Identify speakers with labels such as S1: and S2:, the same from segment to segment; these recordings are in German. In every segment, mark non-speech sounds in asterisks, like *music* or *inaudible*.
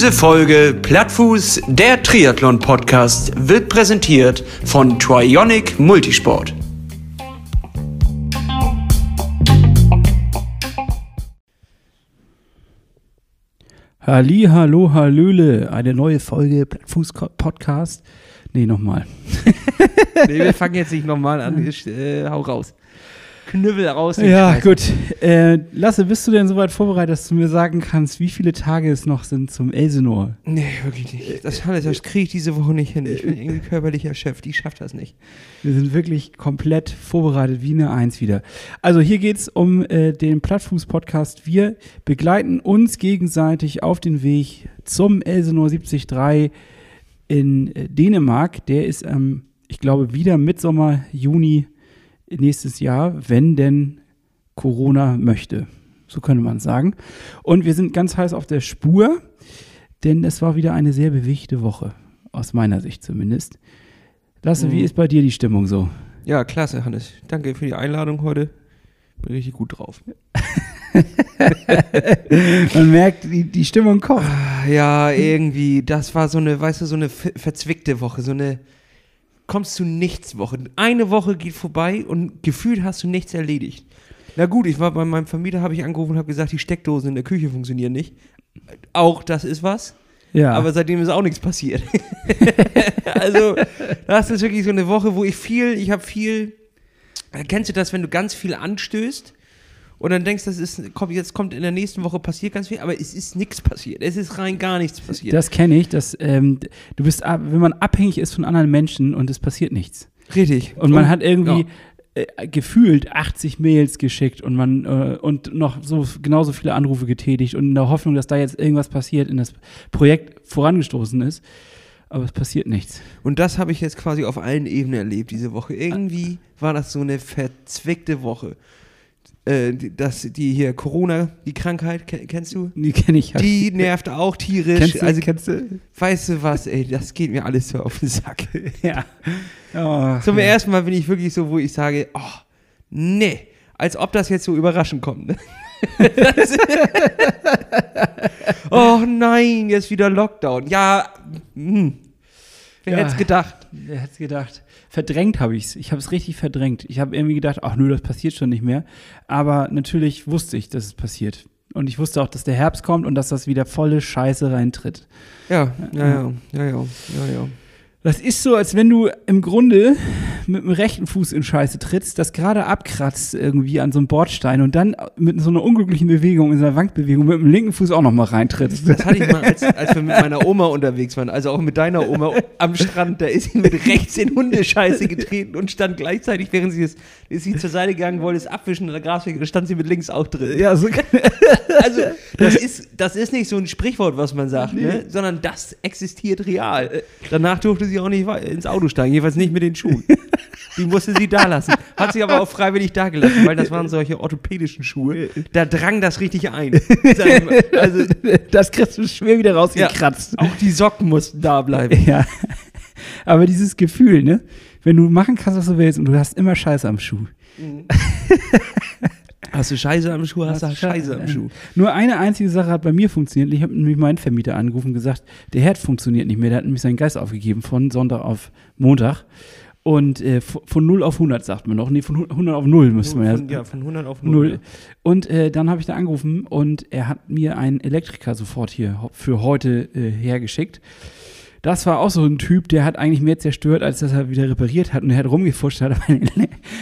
S1: Diese Folge Plattfuß, der Triathlon-Podcast, wird präsentiert von Trionic Multisport.
S2: Halli, hallo, hallöle, eine neue Folge Plattfuß Podcast. Nee, nochmal.
S3: nee, wir fangen jetzt nicht nochmal an. Ich, äh, hau raus. Knüppel raus.
S2: Ja, gut. Äh, Lasse, bist du denn soweit vorbereitet, dass du mir sagen kannst, wie viele Tage es noch sind zum Elsenor?
S3: Nee, wirklich nicht. Das, das kriege ich diese Woche nicht hin. Ich bin irgendwie körperlich erschöpft. Ich schaffe das nicht.
S2: Wir sind wirklich komplett vorbereitet, wie eine Eins wieder. Also hier geht es um äh, den Plattfuß-Podcast. Wir begleiten uns gegenseitig auf den Weg zum Elsenor 73 in äh, Dänemark. Der ist, ähm, ich glaube, wieder Mitsommer, Juni nächstes Jahr, wenn denn Corona möchte. So könnte man sagen. Und wir sind ganz heiß auf der Spur, denn es war wieder eine sehr bewegte Woche, aus meiner Sicht zumindest. Lasse, mhm. wie ist bei dir die Stimmung so?
S3: Ja, klasse, Hannes. Danke für die Einladung heute. Bin richtig gut drauf. *laughs*
S2: Man merkt, die, die Stimmung kocht.
S3: Ah, ja, irgendwie, das war so eine, weißt du, so eine verzwickte Woche, so eine kommst zu nichts Woche. Eine Woche geht vorbei und gefühlt hast du nichts erledigt. Na gut, ich war bei meinem Vermieter, habe ich angerufen und habe gesagt, die Steckdosen in der Küche funktionieren nicht. Auch das ist was. Ja. Aber seitdem ist auch nichts passiert. *laughs* also, das ist wirklich so eine Woche, wo ich viel, ich habe viel. Kennst du das, wenn du ganz viel anstößt und dann denkst, das ist, komm, jetzt kommt in der nächsten Woche passiert ganz viel, aber es ist nichts passiert. Es ist rein gar nichts passiert.
S2: Das kenne ich, dass ähm, du bist, wenn man abhängig ist von anderen Menschen und es passiert nichts.
S3: Richtig.
S2: Und man und, hat irgendwie ja. äh, gefühlt 80 Mails geschickt und man äh, und noch so genauso viele Anrufe getätigt und in der Hoffnung, dass da jetzt irgendwas passiert, in das Projekt vorangestoßen ist. Aber es passiert nichts.
S3: Und das habe ich jetzt quasi auf allen Ebenen erlebt diese Woche. Irgendwie war das so eine verzwickte Woche äh, das, die hier Corona, die Krankheit, kennst du?
S2: Die kenne ich.
S3: Ja. Die nervt auch tierisch.
S2: Kennst du, also, kennst du?
S3: Weißt du was, ey, das geht mir alles so auf den Sack. *laughs*
S2: ja.
S3: Oh, Zum ja. ersten Mal bin ich wirklich so, wo ich sage, oh, nee, als ob das jetzt so überraschend kommt. Ne? *laughs* oh nein, jetzt wieder Lockdown. Ja, hm. Wer ja, hätte es gedacht?
S2: Wer hätte es gedacht? verdrängt habe ich es. Ich habe es richtig verdrängt. Ich habe irgendwie gedacht, ach nö, das passiert schon nicht mehr. Aber natürlich wusste ich, dass es passiert. Und ich wusste auch, dass der Herbst kommt und dass das wieder volle Scheiße reintritt.
S3: Ja, ja, ja, ja, ja, ja, ja.
S2: Das ist so, als wenn du im Grunde mit dem rechten Fuß in Scheiße trittst, das gerade abkratzt irgendwie an so einem Bordstein und dann mit so einer unglücklichen Bewegung, in so einer Wankbewegung mit dem linken Fuß auch nochmal reintrittst.
S3: Das hatte ich mal, als, als wir mit meiner Oma unterwegs waren, also auch mit deiner Oma am Strand, da ist sie mit rechts in Hundescheiße getreten und stand gleichzeitig, während sie es, ist sie zur Seite gegangen, wollte es abwischen in der Grasfläche, stand sie mit links auch drin.
S2: Ja, so. *laughs*
S3: also das ist, das ist nicht so ein Sprichwort, was man sagt, nee. ne? sondern das existiert real. Danach durfte sie auch nicht ins Auto steigen, jedenfalls nicht mit den Schuhen. *laughs* Die musste sie da lassen. Hat sie aber auch freiwillig da gelassen, weil das waren solche orthopädischen Schuhe. Da drang das richtig ein.
S2: Also, das kriegst du schwer wieder rausgekratzt.
S3: Ja, auch die Socken mussten da bleiben.
S2: Ja. Aber dieses Gefühl, ne? Wenn du machen kannst, was du willst und du hast immer Scheiße am Schuh. Mhm.
S3: Hast du Scheiße am Schuh, hast, du Scheiße am Schuh.
S2: Nur eine einzige Sache hat bei mir funktioniert. Ich habe nämlich meinen Vermieter angerufen und gesagt, der Herd funktioniert nicht mehr. Der hat nämlich seinen Geist aufgegeben von Sonntag auf Montag. Und äh, von 0 auf 100 sagt man noch. Nee, von 100 auf 0 müsste man ja.
S3: Von, ja, von 100 auf 0. 0. Ja.
S2: Und äh, dann habe ich da angerufen und er hat mir einen Elektriker sofort hier für heute äh, hergeschickt. Das war auch so ein Typ, der hat eigentlich mehr zerstört, als dass er wieder repariert hat und er hat rumgefuscht, hat,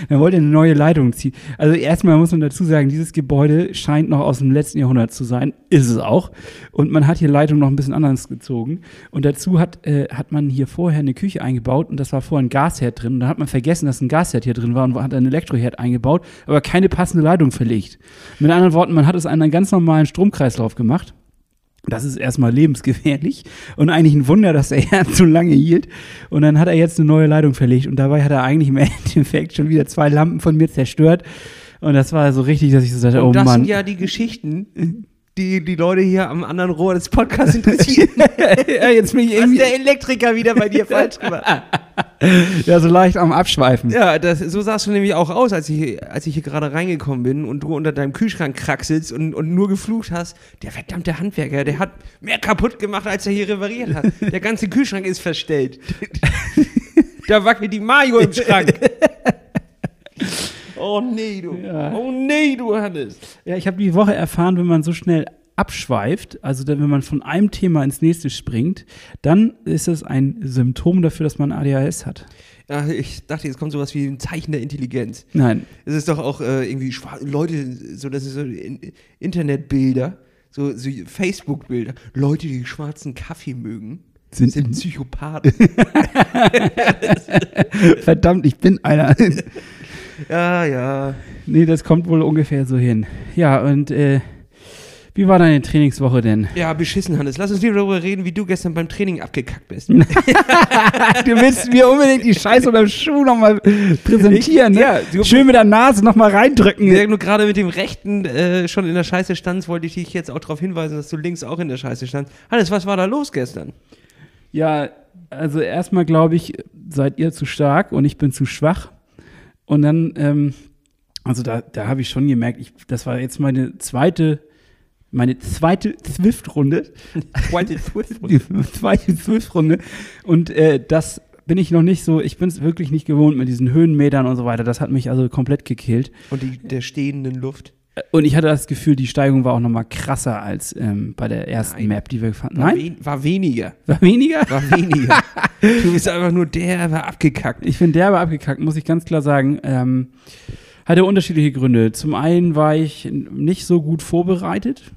S2: er wollte eine neue Leitung ziehen. Also erstmal muss man dazu sagen, dieses Gebäude scheint noch aus dem letzten Jahrhundert zu sein, ist es auch. Und man hat hier Leitung noch ein bisschen anders gezogen. Und dazu hat, äh, hat man hier vorher eine Küche eingebaut und das war vorher ein Gasherd drin. Und dann hat man vergessen, dass ein Gasherd hier drin war und hat einen Elektroherd eingebaut, aber keine passende Leitung verlegt. Mit anderen Worten, man hat es einen ganz normalen Stromkreislauf gemacht. Das ist erstmal lebensgefährlich und eigentlich ein Wunder, dass er *laughs* so lange hielt. Und dann hat er jetzt eine neue Leitung verlegt und dabei hat er eigentlich im *laughs* Endeffekt schon wieder zwei Lampen von mir zerstört. Und das war so richtig, dass ich so sagte,
S3: und
S2: oh Mann.
S3: Das sind ja die Geschichten, die, die Leute hier am anderen Rohr des Podcasts interessieren. *laughs*
S2: ja, jetzt bin ich
S3: Was
S2: irgendwie
S3: der Elektriker wieder bei dir falsch gemacht. *laughs*
S2: ja, so leicht am Abschweifen.
S3: Ja, das, so sahst du nämlich auch aus, als ich, als ich hier gerade reingekommen bin und du unter deinem Kühlschrank kraxelst und, und nur geflucht hast. Der verdammte Handwerker, der hat mehr kaputt gemacht, als er hier repariert hat. Der ganze Kühlschrank ist verstellt. *laughs* da wackelt die Mayo im Schrank. Oh nee, du.
S2: Ja.
S3: Oh nee, du Hannes.
S2: Ja, ich habe die Woche erfahren, wenn man so schnell abschweift, also wenn man von einem Thema ins nächste springt, dann ist es ein Symptom dafür, dass man ADHS hat.
S3: Ja, ich dachte, jetzt kommt sowas wie ein Zeichen der Intelligenz.
S2: Nein.
S3: Es ist doch auch äh, irgendwie Leute, so das ist so in, Internetbilder, so, so Facebook-Bilder. Leute, die schwarzen Kaffee mögen,
S2: Sind-
S3: sind, Psychopathen. *laughs*
S2: Verdammt, ich bin einer.
S3: Ja, ja.
S2: nee, das kommt wohl ungefähr so hin. Ja, und äh, wie war deine Trainingswoche denn?
S3: Ja, beschissen, Hannes. Lass uns lieber darüber reden, wie du gestern beim Training abgekackt bist. *laughs*
S2: du willst mir unbedingt die Scheiße unter dem Schuh nochmal präsentieren,
S3: Ich-
S2: ne?
S3: ja,
S2: Schön mit der Nase nochmal reindrücken.
S3: Ja, nur gerade mit dem rechten äh, schon in der Scheiße standst, wollte ich dich jetzt auch darauf hinweisen, dass du links auch in der Scheiße standst. Hannes, was war da los gestern?
S2: Ja, also erstmal glaube ich, seid ihr zu stark und ich bin zu schwach. Und dann, ähm, also da, da habe ich schon gemerkt, ich, das war jetzt meine zweite, meine zweite Zwift-Runde. Die *laughs* zweite Zwift-Runde. Und äh, das bin ich noch nicht so, ich bin es wirklich nicht gewohnt mit diesen Höhenmetern und so weiter. Das hat mich also komplett gekillt.
S3: Und die, der stehenden Luft.
S2: Und ich hatte das Gefühl, die Steigung war auch noch mal krasser als ähm, bei der ersten
S3: Nein.
S2: Map, die wir gefahren
S3: War,
S2: Nein?
S3: wen, war weniger.
S2: War weniger?
S3: War weniger. *laughs* du bist einfach nur der, war abgekackt.
S2: Ich bin derbe abgekackt, muss ich ganz klar sagen. Ähm, hatte unterschiedliche Gründe. Zum einen war ich nicht so gut vorbereitet.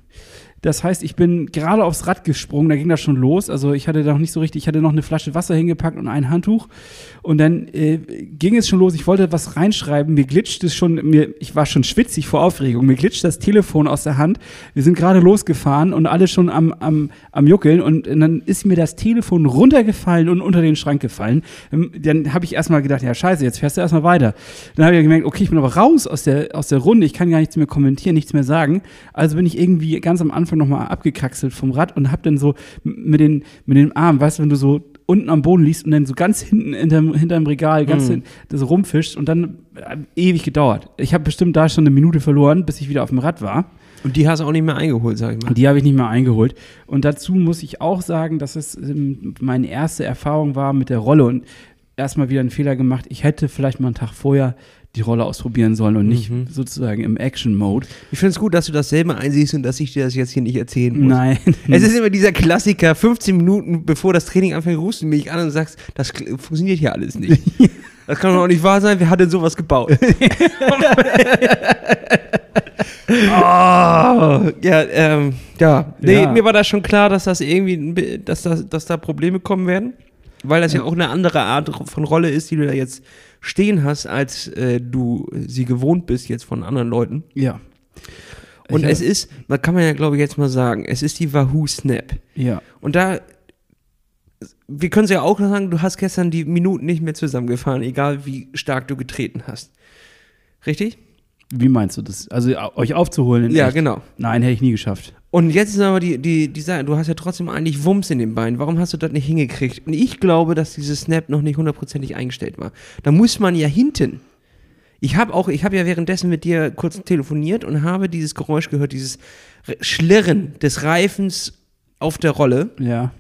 S2: Das heißt, ich bin gerade aufs Rad gesprungen, da ging das schon los. Also ich hatte noch nicht so richtig, ich hatte noch eine Flasche Wasser hingepackt und ein Handtuch. Und dann äh, ging es schon los. Ich wollte was reinschreiben. Mir glitscht es schon, mir, ich war schon schwitzig vor Aufregung. Mir glitscht das Telefon aus der Hand. Wir sind gerade losgefahren und alle schon am, am, am Juckeln. Und, dann ist mir das Telefon runtergefallen und unter den Schrank gefallen. Ähm, Dann habe ich erstmal gedacht, ja scheiße, jetzt fährst du erstmal weiter. Dann habe ich gemerkt, okay, ich bin aber raus aus der, aus der Runde. Ich kann gar nichts mehr kommentieren, nichts mehr sagen. Also bin ich irgendwie ganz am Anfang nochmal abgekraxelt vom Rad und habe dann so mit den, mit den Armen, weißt du, wenn du so unten am Boden liegst und dann so ganz hinten hinterm, hinterm Regal ganz hin, das rumfischst und dann äh, ewig gedauert. Ich habe bestimmt da schon eine Minute verloren, bis ich wieder auf dem Rad war.
S3: Und die hast du auch nicht mehr eingeholt, sag ich mal.
S2: Die habe ich nicht mehr eingeholt. Und dazu muss ich auch sagen, dass es ähm, meine erste Erfahrung war mit der Rolle und erstmal wieder einen Fehler gemacht. Ich hätte vielleicht mal einen Tag vorher die Rolle ausprobieren sollen und nicht sozusagen im Action-Mode.
S3: Ich finde es gut, dass du das selber einsiehst und dass ich dir das jetzt hier nicht erzählen muss.
S2: Nein. *laughs*
S3: Es ist immer dieser Klassiker, 15 Minuten bevor das Training anfängt, rufst du mich an und sagst, das funktioniert hier alles nicht. *laughs* Das kann doch auch nicht wahr sein, wer hat denn sowas gebaut? oh, *laughs* ja, ähm, ja. Nee,
S2: Ja.
S3: mir war das schon klar, dass das irgendwie, dass, das, dass da Probleme kommen werden. Weil das ja auch eine andere Art von Rolle ist, die du da jetzt stehen hast, als äh, du sie gewohnt bist jetzt von anderen Leuten.
S2: ja.
S3: Und
S2: Ich-
S3: es ist, da kann man ja glaube ich jetzt mal sagen, es ist die Wahoo Snap.
S2: Ja.
S3: Und da, wir können es ja auch sagen, du hast gestern die Minuten nicht mehr zusammengefahren, egal wie stark du getreten hast. Richtig?
S2: Wie meinst du das? Also euch aufzuholen? in
S3: Ja,
S2: echt?
S3: genau.
S2: Nein, hätte ich nie geschafft.
S3: Und jetzt ist aber die, die, die Sache, du hast ja trotzdem eigentlich Wumms in den Beinen. Warum hast du das nicht hingekriegt? Und ich glaube, dass dieses Snap noch nicht hundertprozentig eingestellt war. Da muss man ja hinten. Ich habe auch, ich habe ja währenddessen mit dir kurz telefoniert und habe dieses Geräusch gehört, dieses Schlirren des Reifens auf der Rolle.
S2: Ja.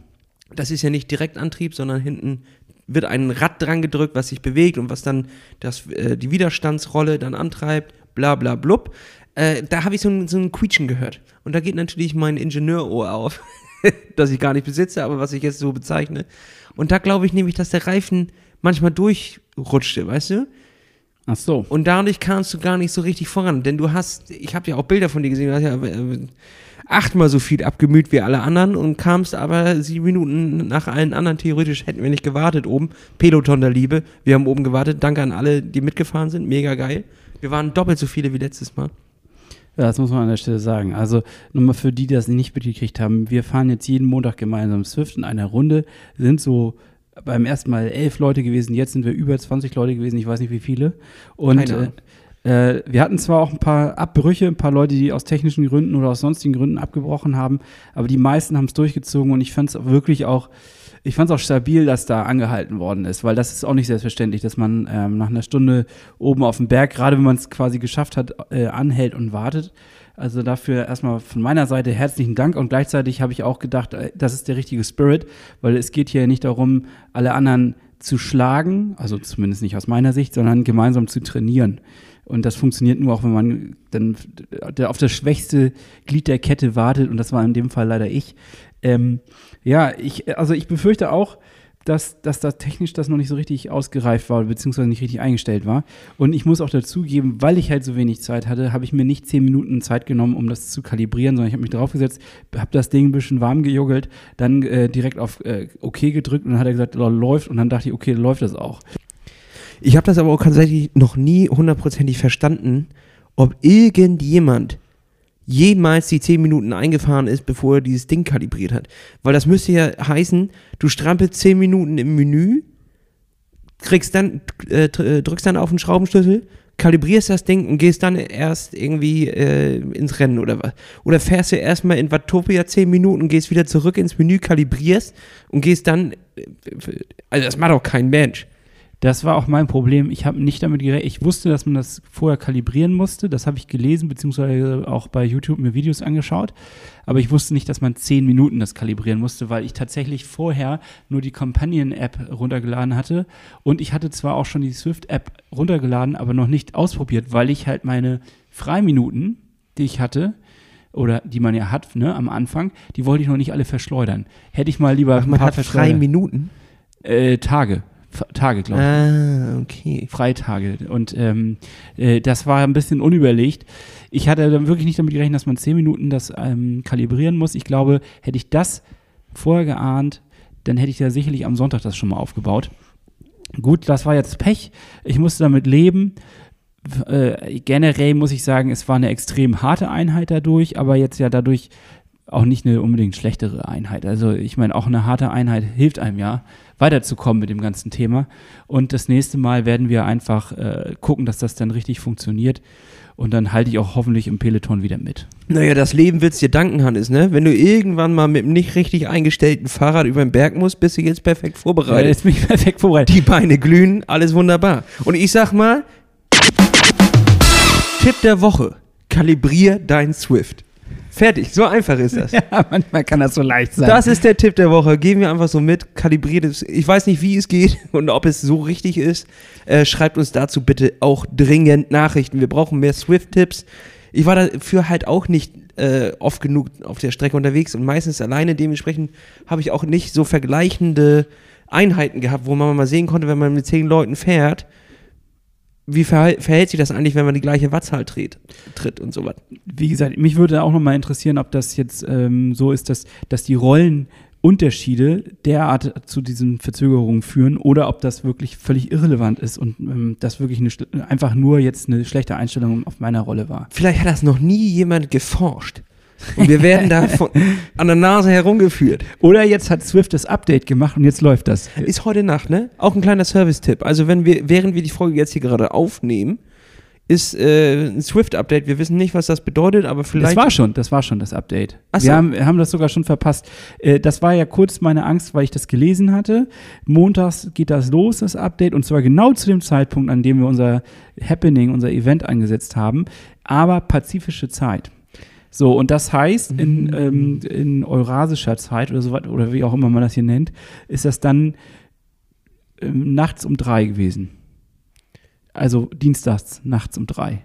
S3: das ist ja nicht Direktantrieb, sondern hinten wird ein Rad dran gedrückt, was sich bewegt und was dann das, äh, die Widerstandsrolle dann antreibt, bla bla blub. Äh, da habe ich so ein, so ein Quietschen gehört. Und da geht natürlich mein Ingenieurohr auf, *laughs* das ich gar nicht besitze, aber was ich jetzt so bezeichne. Und da glaube ich nämlich, dass der Reifen manchmal durchrutschte, weißt du?
S2: Ach so.
S3: Und dadurch kamst du gar nicht so richtig voran. Denn du hast, ich habe ja auch Bilder von dir gesehen, du hast ja äh, achtmal so viel abgemüht wie alle anderen und kamst aber sieben Minuten nach allen anderen. Theoretisch hätten wir nicht gewartet oben. Peloton der Liebe. Wir haben oben gewartet. Danke an alle, die mitgefahren sind. Mega geil. Wir waren doppelt so viele wie letztes Mal.
S2: Ja, das muss man an der Stelle sagen. Also nochmal für die, die das nicht mitgekriegt haben, wir fahren jetzt jeden Montag gemeinsam Swift in einer Runde, sind so beim ersten Mal elf Leute gewesen, jetzt sind wir über 20 Leute gewesen, ich weiß nicht wie viele. Und äh. Äh, wir hatten zwar auch ein paar Abbrüche, ein paar Leute, die aus technischen Gründen oder aus sonstigen Gründen abgebrochen haben, aber die meisten haben es durchgezogen und ich fand es wirklich auch, ich fand es auch stabil, dass da angehalten worden ist, weil das ist auch nicht selbstverständlich, dass man ähm, nach einer Stunde oben auf dem Berg, gerade wenn man es quasi geschafft hat, äh, anhält und wartet. Also dafür erstmal von meiner Seite herzlichen Dank und gleichzeitig habe ich auch gedacht, äh, das ist der richtige Spirit, weil es geht hier nicht darum, alle anderen zu schlagen, also zumindest nicht aus meiner Sicht, sondern gemeinsam zu trainieren. Und das funktioniert nur auch, wenn man dann auf das schwächste Glied der Kette wartet. Und das war in dem Fall leider ich. Ähm, ja, ich, also ich befürchte auch, dass, dass da technisch das noch nicht so richtig ausgereift war, beziehungsweise nicht richtig eingestellt war. Und ich muss auch dazugeben, weil ich halt so wenig Zeit hatte, habe ich mir nicht zehn Minuten Zeit genommen, um das zu kalibrieren, sondern ich habe mich draufgesetzt, habe das Ding ein bisschen warm gejuggelt, dann äh, direkt auf äh, OK gedrückt und dann hat er gesagt, läuft. Und dann dachte ich, okay, läuft das auch.
S3: Ich habe das aber auch tatsächlich noch nie hundertprozentig verstanden, ob irgendjemand jemals die 10 Minuten eingefahren ist, bevor er dieses Ding kalibriert hat. Weil das müsste ja heißen, du strampelst 10 Minuten im Menü, kriegst dann, äh, äh, drückst dann auf den Schraubenschlüssel, kalibrierst das Ding und gehst dann erst irgendwie äh, ins Rennen oder was. Oder fährst du erstmal in Watopia 10 Minuten, gehst wieder zurück ins Menü, kalibrierst und gehst dann. Äh, also, das macht auch kein Mensch.
S2: Das war auch mein Problem. Ich habe nicht damit gerechnet. Ich wusste, dass man das vorher kalibrieren musste. Das habe ich gelesen, beziehungsweise auch bei YouTube mir Videos angeschaut. Aber ich wusste nicht, dass man zehn Minuten das kalibrieren musste, weil ich tatsächlich vorher nur die Companion-App runtergeladen hatte. Und ich hatte zwar auch schon die Swift-App runtergeladen, aber noch nicht ausprobiert, weil ich halt meine Freiminuten, die ich hatte, oder die man ja hat, ne, am Anfang, die wollte ich noch nicht alle verschleudern. Hätte ich mal lieber
S3: Ach, man hat freie Minuten?
S2: Äh, Tage. Tage, glaube ich.
S3: Ah, okay.
S2: Freitage. Und ähm, äh, das war ein bisschen unüberlegt. Ich hatte dann wirklich nicht damit gerechnet, dass man zehn Minuten das ähm, kalibrieren muss. Ich glaube, hätte ich das vorher geahnt, dann hätte ich ja sicherlich am Sonntag das schon mal aufgebaut. Gut, das war jetzt Pech. Ich musste damit leben. Äh, generell muss ich sagen, es war eine extrem harte Einheit dadurch, aber jetzt ja dadurch auch nicht eine unbedingt schlechtere Einheit. Also ich meine, auch eine harte Einheit hilft einem ja, weiterzukommen mit dem ganzen Thema. Und das nächste Mal werden wir einfach äh, gucken, dass das dann richtig funktioniert. Und dann halte ich auch hoffentlich im Peloton wieder mit.
S3: Naja, das Leben wird es dir danken, Hannes, ne? Wenn du irgendwann mal mit einem nicht richtig eingestellten Fahrrad über den Berg musst, bist du jetzt perfekt vorbereitet. Ja,
S2: jetzt bin ich perfekt vorbereitet.
S3: Die Beine glühen, alles wunderbar. Und ich sag mal, Tipp der Woche. Kalibrier dein Swift. Fertig, so einfach ist das. *laughs*
S2: Ja, manchmal kann das so leicht sein.
S3: Das ist der Tipp der Woche. Geben wir einfach so mit, kalibriert es. Ich weiß nicht, wie es geht *laughs* und ob es so richtig ist. Äh, schreibt uns dazu bitte auch dringend Nachrichten. Wir brauchen mehr Swift-Tipps. Ich war dafür halt auch nicht äh, oft genug auf der Strecke unterwegs und meistens alleine. Dementsprechend habe ich auch nicht so vergleichende Einheiten gehabt, wo man mal sehen konnte, wenn man mit zehn Leuten fährt, wie verhält, sich das eigentlich, wenn man die gleiche Wattzahl tritt, tritt und so was?
S2: Wie gesagt, mich würde auch nochmal interessieren, ob das jetzt ähm, so ist, dass, dass die Rollenunterschiede derart zu diesen Verzögerungen führen oder ob das wirklich völlig irrelevant ist und ähm, das wirklich eine, einfach nur jetzt eine schlechte Einstellung auf meiner Rolle war.
S3: Vielleicht hat das noch nie jemand geforscht. Und wir werden da von, *laughs* an der Nase herumgeführt.
S2: Oder jetzt hat Swift das Update gemacht und jetzt läuft das.
S3: Ist heute Nacht, ne? Auch ein kleiner Service-Tipp. Also wenn wir, während wir die Folge jetzt hier gerade aufnehmen, ist äh, ein Swift-Update. Wir wissen nicht, was das bedeutet, aber vielleicht.
S2: Das war schon, das war schon das Update.
S3: Ach so.
S2: wir, haben, haben das sogar schon verpasst. Äh, das war ja kurz meine Angst, weil ich das gelesen hatte. Montags geht das los, das Update, und zwar genau zu dem Zeitpunkt, an dem wir unser Happening, unser Event angesetzt haben, aber pazifische Zeit. So, und das heißt, in,
S3: Mhm.
S2: ähm, in eurasischer Zeit oder so was, oder wie auch immer man das hier nennt, ist das dann ähm, nachts um drei gewesen. Also dienstags nachts um drei.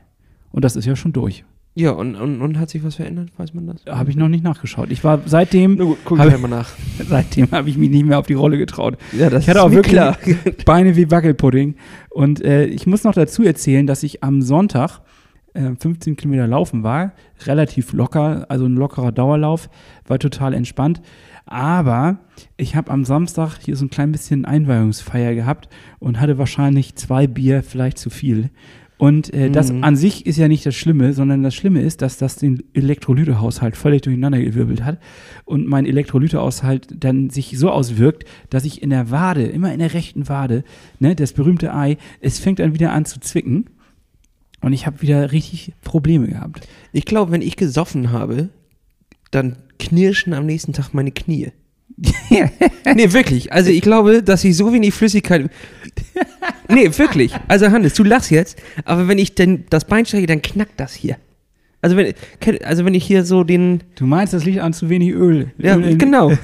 S2: Und das ist ja schon durch.
S3: Ja, und, und, und hat sich was verändert? Weiß man das?
S2: Habe ich noch nicht nachgeschaut. Ich war seitdem,
S3: Na gut, guck ich mal nach. *laughs*
S2: seitdem habe ich mich nicht mehr auf die Rolle getraut.
S3: Ja, das
S2: Ich hatte auch
S3: mir
S2: wirklich
S3: klar.
S2: Beine wie Wackelpudding. Und äh, ich muss noch dazu erzählen, dass ich am Sonntag äh, 15 Kilometer laufen war. Relativ locker, also ein lockerer Dauerlauf. War total entspannt. Aber ich habe am Samstag hier so ein klein bisschen Einweihungsfeier gehabt und hatte wahrscheinlich zwei Bier, vielleicht zu viel. Und äh, das
S3: Mhm.
S2: an sich ist ja nicht das Schlimme, sondern das Schlimme ist, dass das den Elektrolytehaushalt völlig durcheinander gewirbelt hat und mein Elektrolytehaushalt dann sich so auswirkt, dass ich in der Wade, immer in der rechten Wade, ne, das berühmte Ei, es fängt dann wieder an zu zwicken. Und ich habe wieder richtig Probleme gehabt.
S3: Ich glaube, wenn ich gesoffen habe, dann knirschen am nächsten Tag meine Knie. *laughs* nee, wirklich. Also ich glaube, dass ich so wenig Flüssigkeit. Nee, wirklich. Also Hannes, du lachst jetzt, aber wenn ich denn das Bein strecke, dann knackt das hier. Also wenn, also wenn ich hier so den.
S2: Du meinst, das liegt an zu wenig Öl.
S3: Ja,
S2: Öl
S3: genau. *laughs*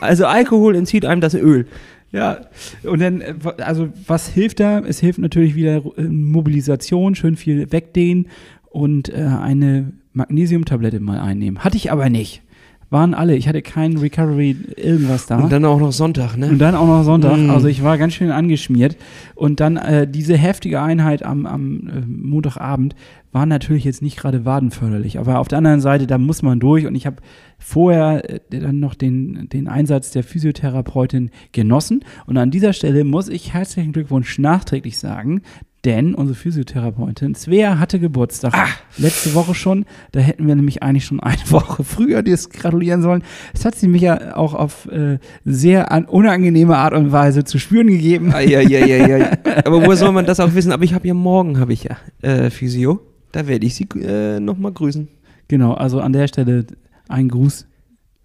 S3: Also Alkohol entzieht einem das Öl.
S2: Ja, und dann, äh, also was hilft da? Es hilft natürlich wieder äh, Mobilisation, schön viel wegdehnen und äh, eine Magnesiumtablette mal einnehmen. Hatte ich aber nicht. Waren alle. Ich hatte kein Recovery, irgendwas da.
S3: Und dann auch noch Sonntag, ne?
S2: Und dann auch noch Sonntag.
S3: Mm.
S2: Also ich war ganz schön angeschmiert. Und dann äh, diese heftige Einheit am, am äh, Montagabend war natürlich jetzt nicht gerade wadenförderlich. Aber auf der anderen Seite, da muss man durch. Und ich habe vorher äh, dann noch den, den Einsatz der Physiotherapeutin genossen. Und an dieser Stelle muss ich herzlichen Glückwunsch nachträglich sagen. Denn unsere Physiotherapeutin Svea hatte Geburtstag letzte Woche schon. Da hätten wir nämlich eigentlich schon eine *laughs* Woche früher das gratulieren sollen. Das hat sie mich ja auch auf äh, sehr an, unangenehme Art und Weise zu spüren gegeben.
S3: Eieieiei. *laughs* Aber woher soll man das auch wissen? Aber ich habe ja morgen, habe ich ja äh, Physio. Da werde ich sie äh, nochmal grüßen.
S2: Genau, also an der Stelle ein Gruß,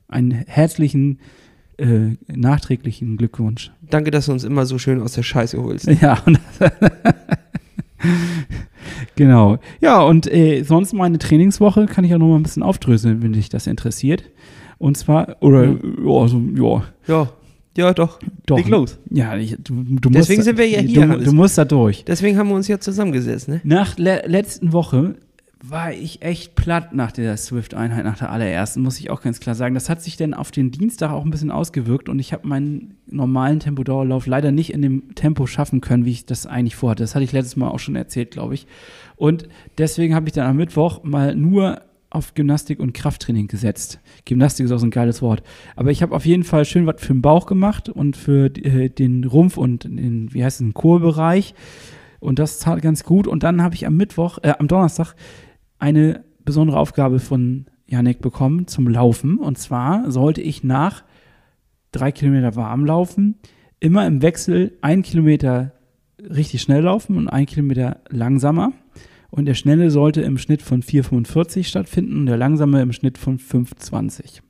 S2: einen herzlichen, äh, nachträglichen Glückwunsch.
S3: Danke, dass du uns immer so schön aus der Scheiße holst. *laughs*
S2: Ja, *laughs* genau. Ja, und äh, sonst meine Trainingswoche kann ich ja noch mal ein bisschen aufdröseln, wenn dich das interessiert. Und zwar, oder, ja, also, ja,
S3: Ja, ja doch.
S2: doch.
S3: Leg los.
S2: Ja, ich, du, du
S3: Deswegen
S2: musst,
S3: sind wir ja hier,
S2: Du, du musst da durch.
S3: Deswegen haben wir uns ja zusammengesetzt, ne?
S2: Nach le letzten Woche war ich echt platt nach der Swift-Einheit, nach der allerersten, muss ich auch ganz klar sagen. Das hat sich dann auf den Dienstag auch ein bisschen ausgewirkt und ich habe meinen normalen Tempodauerlauf leider nicht in dem Tempo schaffen können, wie ich das eigentlich vorhatte. Das hatte ich letztes Mal auch schon erzählt, glaube ich. Und deswegen habe ich dann am Mittwoch mal nur auf Gymnastik und Krafttraining gesetzt. Gymnastik ist auch so ein geiles Wort. Aber ich habe auf jeden Fall schön was für den Bauch gemacht und für äh, den Rumpf und den, wie heißt es, den Chorbereich. Und das tat ganz gut. Und dann habe ich am Mittwoch, äh, am Donnerstag eine besondere Aufgabe von Janik bekommen zum Laufen. Und zwar sollte ich nach drei Kilometer warm laufen, immer im Wechsel ein Kilometer richtig schnell laufen und ein Kilometer langsamer. Und der Schnelle sollte im Schnitt von 4,45 stattfinden und der Langsame im Schnitt von 5,20.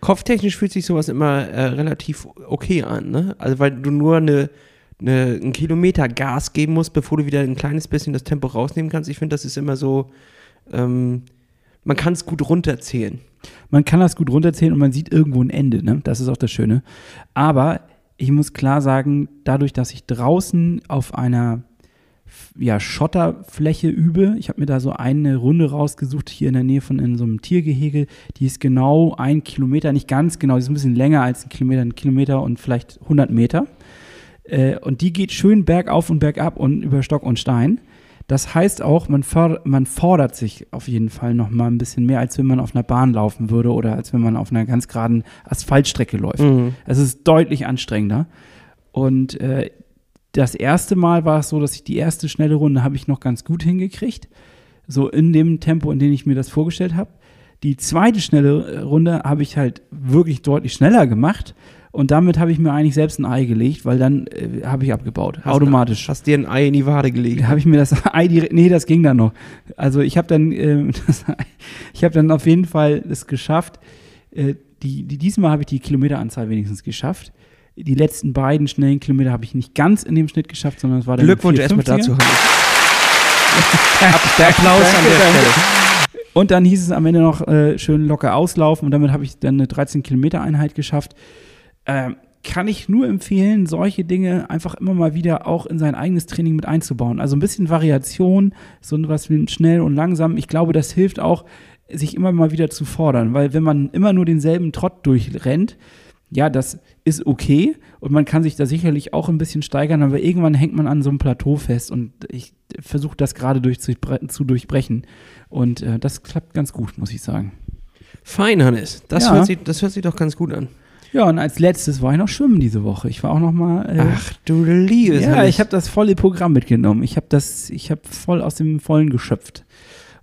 S3: Kopftechnisch fühlt sich sowas immer äh, relativ okay an, ne? Also weil du nur eine, eine, einen Kilometer Gas geben musst, bevor du wieder ein kleines bisschen das Tempo rausnehmen kannst. Ich finde, das ist immer so, ähm, man kann es gut runterzählen.
S2: Man kann das gut runterzählen und man sieht irgendwo ein Ende, ne? Das ist auch das Schöne. Aber ich muss klar sagen, dadurch, dass ich draußen auf einer ja, Schotterfläche übe, ich habe mir da so eine Runde rausgesucht, hier in der Nähe von in so einem Tiergehege, die ist genau ein Kilometer, nicht ganz genau, die ist ein bisschen länger als ein Kilometer, ein Kilometer und vielleicht 100 Meter. Äh, und die geht schön bergauf und bergab und über Stock und Stein. Das heißt auch, man, man fordert sich auf jeden Fall noch mal ein bisschen mehr, als wenn man auf einer Bahn laufen würde oder als wenn man auf einer ganz geraden Asphaltstrecke läuft.
S3: Mhm.
S2: Es ist deutlich anstrengender. Und äh, das erste Mal war es so, dass ich die erste schnelle Runde habe ich noch ganz gut hingekriegt. So in dem Tempo, in dem ich mir das vorgestellt habe. Die zweite schnelle äh, Runde habe ich halt wirklich deutlich schneller gemacht. Und damit habe ich mir eigentlich selbst ein Ei gelegt, weil dann äh, habe ich abgebaut.
S3: Hast
S2: automatisch.
S3: Hast dir ein Ei in die Wade gelegt.
S2: Habe ich mir das *laughs* Ei direkt, nee, das ging dann noch. Also ich habe dann, *laughs* das, ich habe dann auf jeden Fall es geschafft. Äh, die, die, diesmal habe ich die Kilometeranzahl wenigstens geschafft. Die letzten beiden schnellen Kilometer habe ich nicht ganz in dem Schnitt geschafft, sondern es war dann
S3: Glückwunsch erstmal
S2: 4,50er.
S3: dazu. Der *laughs* Applaus an der Stelle.
S2: Und dann hieß es am Ende noch äh, schön locker auslaufen und damit habe ich dann eine 13 Kilometer Einheit geschafft. Ähm, kann ich nur empfehlen, solche Dinge einfach immer mal wieder auch in sein eigenes Training mit einzubauen. Also ein bisschen Variation, so was wie schnell und langsam. Ich glaube, das hilft auch, sich immer mal wieder zu fordern, weil wenn man immer nur denselben Trott durchrennt, ja, das ist okay und man kann sich da sicherlich auch ein bisschen steigern, aber irgendwann hängt man an so einem Plateau fest und ich versuche das gerade durch, zu durchbrechen und äh, das klappt ganz gut, muss ich sagen.
S3: Fein, Hannes. Das,
S2: Ja.
S3: hört sich, das hört sich doch ganz gut an.
S2: Ja, und als letztes war ich noch schwimmen diese Woche. Ich war auch noch mal äh,
S3: Ach du liebes
S2: ja,
S3: Hannes.
S2: ich habe das volle Programm mitgenommen. Ich habe das, ich habe voll aus dem Vollen geschöpft.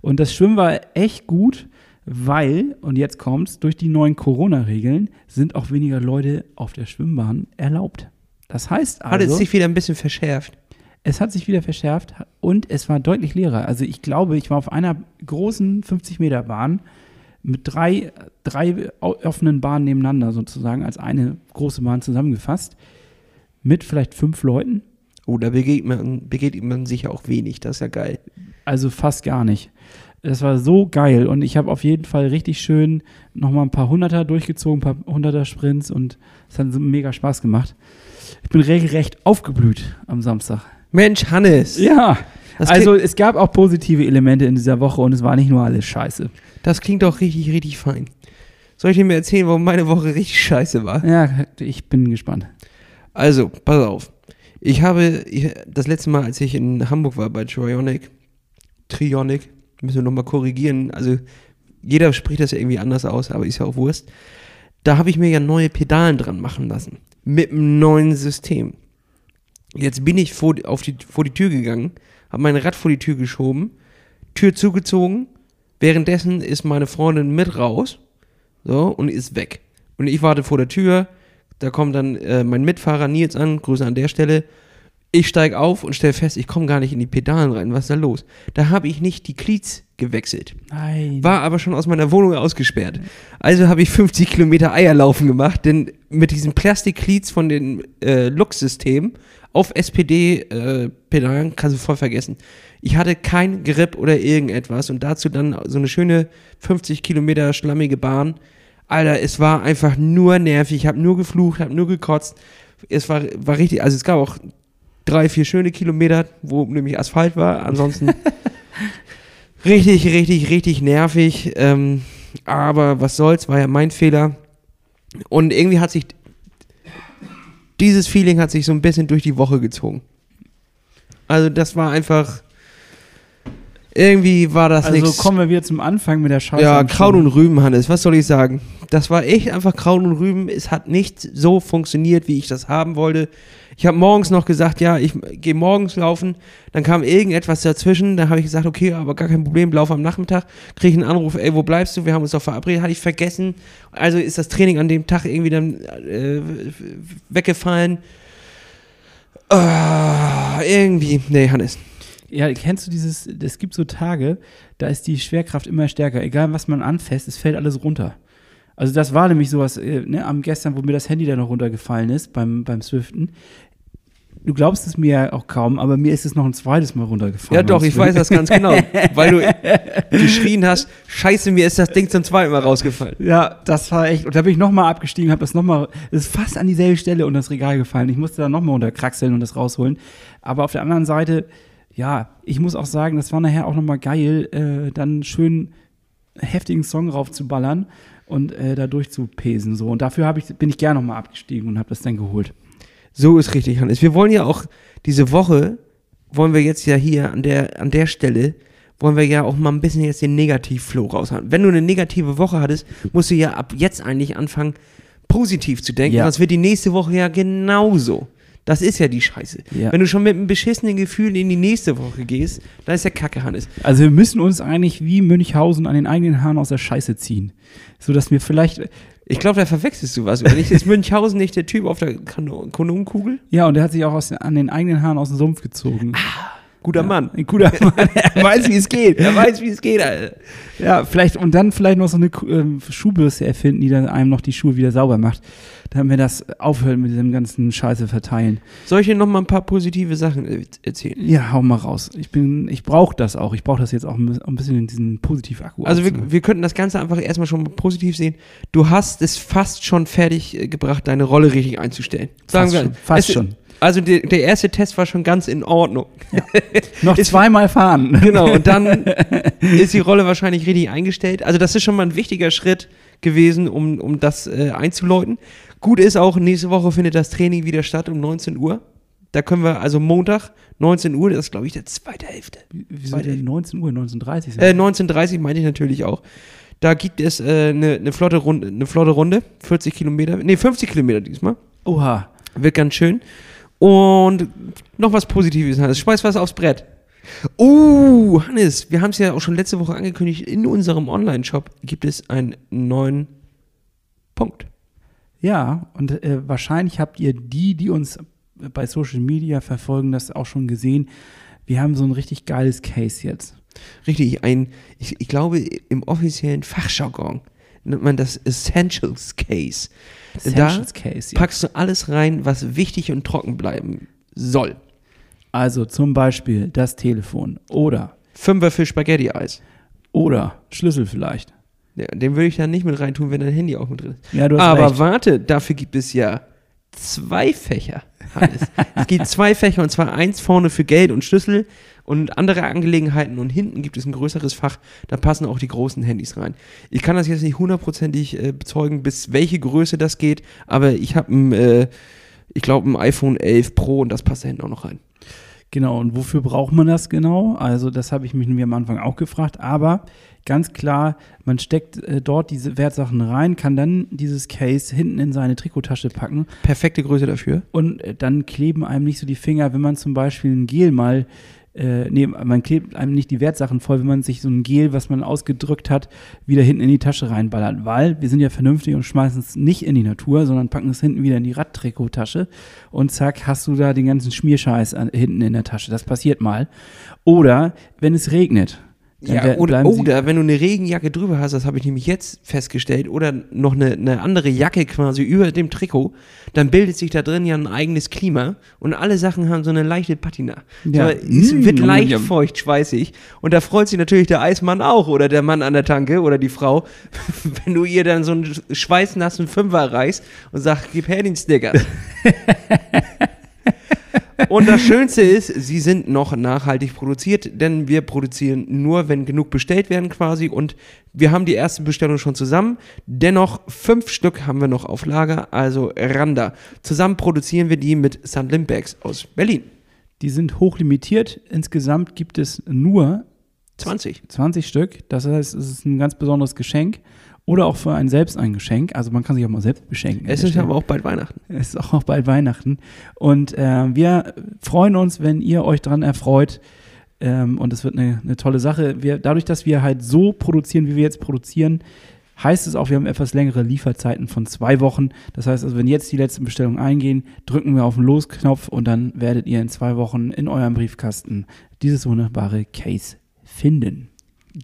S2: Und das Schwimmen war echt gut, weil, und jetzt kommt's, durch die neuen Corona-Regeln sind auch weniger Leute auf der Schwimmbahn erlaubt. Das heißt
S3: Hat es
S2: also,
S3: sich wieder ein bisschen verschärft.
S2: es hat sich wieder verschärft und es war deutlich leerer. Also ich glaube, ich war auf einer großen 50-Meter-Bahn mit drei, drei offenen Bahnen nebeneinander sozusagen, als eine große Bahn zusammengefasst, mit vielleicht fünf Leuten.
S3: Oh, da begegnet man, begegnet man sich ja auch wenig, das ist ja geil.
S2: Also fast gar nicht. Das war so geil und ich habe auf jeden Fall richtig schön nochmal ein paar Hunderter durchgezogen, ein paar Hunderter Sprints und es hat mega Spaß gemacht. Ich bin regelrecht aufgeblüht am Samstag.
S3: Mensch, Hannes.
S2: Ja. Also es gab auch positive Elemente in dieser Woche und es war nicht nur alles scheiße.
S3: Das klingt doch richtig, richtig fein. Soll ich dir mal erzählen, warum meine Woche richtig scheiße war?
S2: Ja, ich bin gespannt.
S3: Also, pass auf. Ich habe ich, das letzte Mal, als ich in Hamburg war bei Trionic, Trionic, müssen wir nochmal korrigieren, also jeder spricht das ja irgendwie anders aus, aber ist ja auch Wurst. Da habe ich mir ja neue Pedalen dran machen lassen. Mit einem neuen System. Jetzt bin ich vor, auf die, vor die Tür gegangen, habe mein Rad vor die Tür geschoben, Tür zugezogen. Währenddessen ist meine Freundin mit raus so, und ist weg. Und ich warte vor der Tür. Da kommt dann äh, mein Mitfahrer Nils an, Grüße an der Stelle. Ich steige auf und stelle fest, ich komme gar nicht in die Pedalen rein. Was ist da los? Da habe ich nicht die Cleats gewechselt.
S2: Nein.
S3: War aber schon aus meiner Wohnung ausgesperrt. Also habe ich 50 Kilometer Eierlaufen gemacht, denn mit diesen Plastik-Cleats von den äh, Lux-Systemen auf SPD-Pedalen äh, kannst du voll vergessen. Ich hatte kein Grip oder irgendetwas und dazu dann so eine schöne 50 Kilometer schlammige Bahn. Alter, es war einfach nur nervig. Ich habe nur geflucht, habe nur gekotzt. Es war, war richtig, also es gab auch drei, vier schöne Kilometer, wo nämlich Asphalt war. Ansonsten *laughs* richtig, richtig, richtig nervig. Ähm, aber was soll's, war ja mein Fehler. Und irgendwie hat sich dieses Feeling hat sich so ein bisschen durch die Woche gezogen. Also das war einfach irgendwie war das
S2: Also
S3: nichts.
S2: kommen wir wieder zum Anfang mit der Scheiße.
S3: Ja, Kraut und Rüben, Hannes, was soll ich sagen? Das war echt einfach Kraut und Rüben. Es hat nicht so funktioniert, wie ich das haben wollte. Ich habe morgens noch gesagt, ja, ich gehe morgens laufen. Dann kam irgendetwas dazwischen. Da habe ich gesagt, okay, aber gar kein Problem, laufe am Nachmittag. Kriege ich einen Anruf, ey, wo bleibst du? Wir haben uns doch verabredet. Hatte ich vergessen. Also ist das Training an dem Tag irgendwie dann äh, weggefallen. Ah, irgendwie. Nee, Hannes.
S2: Ja, kennst du dieses, es gibt so Tage, da ist die Schwerkraft immer stärker. Egal, was man anfasst, es fällt alles runter. Also das war nämlich sowas, äh, ne, am gestern, wo mir das Handy dann noch runtergefallen ist beim, beim Swiften. Du glaubst es mir ja auch kaum, aber mir ist es noch ein zweites Mal runtergefallen.
S3: Ja, doch, ich weiß das ganz genau. Weil du *laughs* geschrien hast, scheiße, mir ist das Ding zum zweiten Mal rausgefallen.
S2: Ja, das war echt. Und da bin ich nochmal abgestiegen, habe das nochmal, es ist fast an dieselbe Stelle unter das Regal gefallen. Ich musste da nochmal unterkraxeln und das rausholen. Aber auf der anderen Seite, ja, ich muss auch sagen, das war nachher auch nochmal geil, äh, dann schön heftigen Song raufzuballern und äh, da durchzupesen. So. Und dafür ich, bin ich gerne nochmal abgestiegen und habe das dann geholt.
S3: So ist richtig, Hannes. Wir wollen ja auch diese Woche, wollen wir jetzt ja hier an der, an der Stelle, wollen wir ja auch mal ein bisschen jetzt den Negativflow raushauen. Wenn du eine negative Woche hattest, musst du ja ab jetzt eigentlich anfangen, positiv zu denken.
S2: Ja.
S3: Sonst wird die nächste Woche ja genauso. Das ist ja die Scheiße.
S2: Ja.
S3: Wenn du schon mit einem beschissenen Gefühl in die nächste Woche gehst, dann ist ja Kacke, Hannes.
S2: Also wir müssen uns eigentlich wie Münchhausen an den eigenen Haaren aus der Scheiße ziehen. So dass wir vielleicht,
S3: Ich glaube, da verwechselst du was. Oder nicht? Ist Münchhausen nicht der Typ auf der Kanon Kanonenkugel?
S2: ja, und der hat sich auch aus, an den eigenen Haaren aus dem Sumpf gezogen.
S3: Guter Mann.
S2: Ein guter *laughs* Mann.
S3: Er weiß, wie es geht. Er weiß, wie es geht, Alter.
S2: Ja, vielleicht und dann vielleicht noch so eine ähm, Schuhbürste erfinden, die dann einem noch die Schuhe wieder sauber macht, damit wir das aufhört mit diesem ganzen Scheiße verteilen.
S3: Soll ich dir noch mal ein paar positive Sachen äh, erzählen?
S2: Ja, hau mal raus. Ich bin, ich brauche das auch. Ich brauche das jetzt auch ein bisschen- in diesen Positiv-Akku.
S3: Also wir, wir könnten das Ganze einfach erstmal schon positiv sehen. Du hast es fast schon fertig gebracht, deine Rolle richtig einzustellen.
S2: fast
S3: wir-
S2: schon. Fast
S3: es-
S2: schon.
S3: Also der, der erste Test war schon ganz in Ordnung. *laughs*
S2: Noch
S3: ist-
S2: zweimal fahren.
S3: Genau, und dann *laughs* ist die Rolle wahrscheinlich richtig eingestellt. Also das ist schon mal ein wichtiger Schritt gewesen, um, um das äh, einzuläuten. Gut ist auch, nächste Woche findet das Training wieder statt um 19 Uhr. Da können wir, also Montag, 19 Uhr, das ist glaube ich der zweite Hälfte.
S2: Wieso denn 19 Uhr, 19.30 Uhr?
S3: Äh, 19.30 meinte ich natürlich auch. Da gibt es eine äh, ne flotte Runde, eine flotte Runde, 40 Kilometer, nee, 50 Kilometer diesmal.
S2: Oha.
S3: Wird ganz schön. Und noch was Positives, Hannes. Schmeiß was aufs Brett. Uh, Hannes, wir haben es ja auch schon letzte Woche angekündigt. In unserem Online-Shop gibt es einen neuen Punkt.
S2: Ja, und äh, wahrscheinlich habt ihr die, die uns bei Social Media verfolgen das auch schon gesehen. Wir haben so ein richtig geiles Case jetzt.
S3: Richtig, ein, ich, ich glaube, im offiziellen Fachjargon nennt man das Essentials Case.
S2: Essentials Case, ja.
S3: Packst du alles rein, was wichtig und trocken bleiben soll.
S2: Also zum Beispiel das Telefon oder,
S3: Fünfer für Spaghetti-Eis.
S2: oder Schlüssel vielleicht.
S3: Ja, den würde ich dann nicht mit reintun, wenn dein Handy auch mit drin ist.
S2: Ja, du hast
S3: Aber
S2: recht.
S3: warte, dafür gibt es ja zwei Fächer. Hannes. es gibt zwei Fächer und zwar eins vorne für Geld und Schlüssel und andere Angelegenheiten und hinten gibt es ein größeres Fach, da passen auch die großen Handys rein. Ich kann das jetzt nicht hundertprozentig äh, bezeugen, bis welche Größe das geht, aber ich habe ein, äh, ich glaube, ein iPhone 11 Pro und das passt da hinten auch noch rein.
S2: Genau, und wofür braucht man das genau? Also, das habe ich mich mir am Anfang auch gefragt. Aber ganz klar, man steckt äh, dort diese Wertsachen rein, kann dann dieses Case hinten in seine Trikottasche packen
S3: Perfekte Größe dafür.
S2: und äh, dann kleben einem nicht so die Finger, wenn man zum Beispiel ein Gel mal. Äh, nee, man klebt einem nicht die Wertsachen voll, wenn man sich so ein Gel, was man ausgedrückt hat, wieder hinten in die Tasche reinballert. Weil wir sind ja vernünftig und schmeißen es nicht in die Natur, sondern packen es hinten wieder in die Radtrikottasche und zack, hast du da den ganzen Schmierscheiß an, hinten in der Tasche. Das passiert mal. Oder wenn es regnet.
S3: Ja,
S2: wer-
S3: oder, oder wenn du eine Regenjacke drüber hast, das habe ich nämlich jetzt festgestellt, oder noch eine, eine andere Jacke quasi über dem Trikot, dann bildet sich da drin ja ein eigenes Klima und alle Sachen haben so eine leichte Patina.
S2: Ja.
S3: So, es
S2: Mm,
S3: wird leicht
S2: yum.
S3: feucht, schweißig und da freut sich natürlich der Eismann auch oder der Mann an der Tanke oder die Frau, *laughs* wenn du ihr dann so einen schweißnassen Fünfer reißt und sagst, gib her den Snickers. *laughs* Und das Schönste ist, sie sind noch nachhaltig produziert, denn wir produzieren nur, wenn genug bestellt werden quasi. Und wir haben die erste Bestellung schon zusammen. Dennoch fünf Stück haben wir noch auf Lager, also Randa. Zusammen produzieren wir die mit St. Limbags aus Berlin.
S2: Die sind hochlimitiert. Insgesamt gibt es nur
S3: 20.
S2: 20 Stück. Das heißt, es ist ein ganz besonderes Geschenk. Oder auch für einen selbst ein Geschenk. Also man kann sich auch mal selbst beschenken.
S3: Es ist aber auch bald Weihnachten.
S2: Es ist auch bald Weihnachten. Und äh, wir freuen uns, wenn ihr euch dran erfreut. Ähm, und es wird eine, eine tolle Sache. Wir, dadurch, dass wir halt so produzieren, wie wir jetzt produzieren, heißt es auch, wir haben etwas längere Lieferzeiten von zwei Wochen. Das heißt also, wenn jetzt die letzten Bestellungen eingehen, drücken wir auf den Losknopf und dann werdet ihr in zwei Wochen in eurem Briefkasten dieses wunderbare Case finden.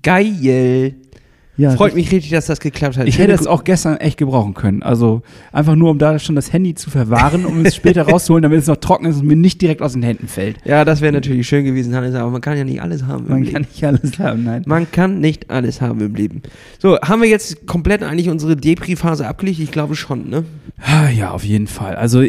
S3: Geil.
S2: Ja,
S3: Freut mich richtig, dass das geklappt hat.
S2: Ich hätte es auch gestern echt gebrauchen können. Also einfach nur, um da schon das Handy zu verwahren, um es später *laughs* rauszuholen, damit es noch trocken ist und mir nicht direkt aus den Händen fällt.
S3: Ja, das wäre natürlich schön gewesen, Hannes, aber man kann ja nicht alles haben.
S2: Man
S3: Leben.
S2: kann nicht alles haben, nein.
S3: Man kann nicht alles haben im Leben. So, haben wir jetzt komplett eigentlich unsere Depri-Phase abgelegt? Ich glaube schon, ne?
S2: Ah, Ja, auf jeden Fall. Also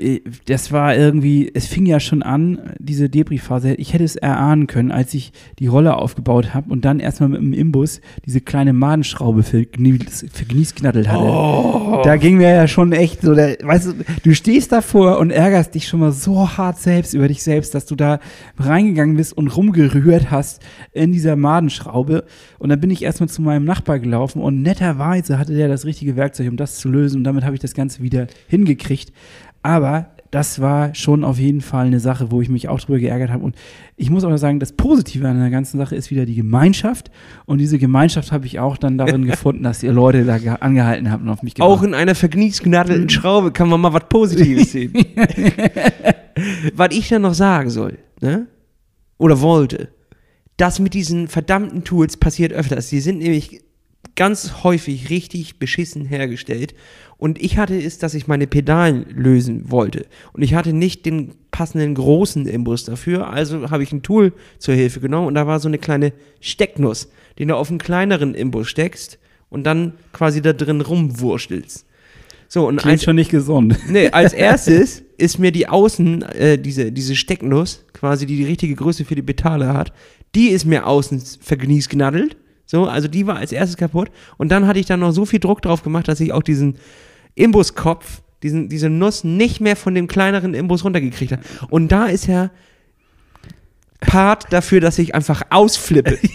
S2: das war irgendwie, es fing ja schon an, diese Debris-Phase. Ich hätte es erahnen können, als ich die Rolle aufgebaut habe und dann erstmal mit dem Imbus diese kleine Madenschraube vergnies- vergniesknattelt hatte. Da ging mir ja schon echt so, der, weißt du, du stehst davor und ärgerst dich schon mal so hart selbst über dich selbst, dass du da reingegangen bist und rumgerührt hast in dieser Madenschraube. Und dann bin ich erstmal zu meinem Nachbar gelaufen und netterweise hatte der das richtige Werkzeug, um das zu lösen. Und damit habe ich das Ganze wieder hingekriegt. Aber das war schon auf jeden Fall eine Sache, wo ich mich auch drüber geärgert habe. Und ich muss aber sagen, das Positive an der ganzen Sache ist wieder die Gemeinschaft. Und diese Gemeinschaft habe ich auch dann darin *laughs* gefunden, dass ihr Leute da ge- angehalten habt und auf mich
S3: Auch in einer vergniesknaddelten Schraube kann man mal was Positives sehen. *laughs* was ich dann noch sagen soll, ne? Oder wollte. Das mit diesen verdammten Tools passiert öfters. Die sind nämlich ganz häufig richtig beschissen hergestellt. Und ich hatte es, dass ich meine Pedalen lösen wollte. Und ich hatte nicht den passenden großen Imbus dafür. Also habe ich ein Tool zur Hilfe genommen. Und da war so eine kleine Stecknuss, den du auf einen kleineren Imbus steckst und dann quasi da drin rumwurstelst. So, und
S2: Klingt
S3: als,
S2: schon nicht gesund. *laughs*
S3: nee, als erstes ist mir die Außen, äh, diese, diese Stecknuss, quasi die die richtige Größe für die Pedale hat, die ist mir außen vergniesknaddelt. So, also die war als erstes kaputt. Und dann hatte ich dann noch so viel Druck drauf gemacht, dass ich auch diesen Imbuskopf, diesen, diese Nuss nicht mehr von dem kleineren Imbus runtergekriegt habe. Und da ist ja Part dafür, dass ich einfach ausflippe. *laughs*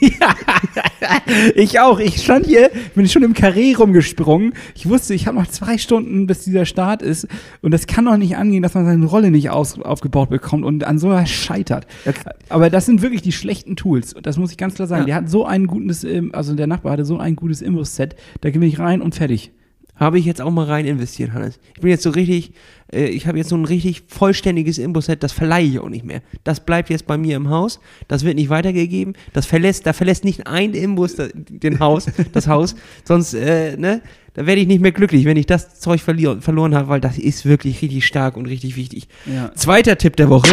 S2: Ich auch. Ich stand hier, bin schon im Karree rumgesprungen. Ich wusste, ich habe noch zwei Stunden, bis dieser Start ist. Und das kann doch nicht angehen, dass man seine Rolle nicht aus, aufgebaut bekommt und an so was scheitert. Aber das sind wirklich die schlechten Tools. Und das muss ich ganz klar sagen.
S3: Ja.
S2: Der hat so ein gutes, ähm, also der Nachbar hatte so ein gutes Imbus-Set. Da bin ich rein und fertig.
S3: Habe ich jetzt auch mal rein investiert, Hannes. Ich bin jetzt so richtig, äh, ich habe jetzt so ein richtig vollständiges Imbusset, das verleihe ich auch nicht mehr. Das bleibt jetzt bei mir im Haus, das wird nicht weitergegeben, das verlässt, da verlässt nicht ein Imbus da, den Haus, *laughs* das Haus, sonst, äh, ne, da werde ich nicht mehr glücklich, wenn ich das Zeug verlier, verloren habe, weil das ist wirklich richtig stark und richtig wichtig.
S2: Ja.
S3: Zweiter Tipp der Woche,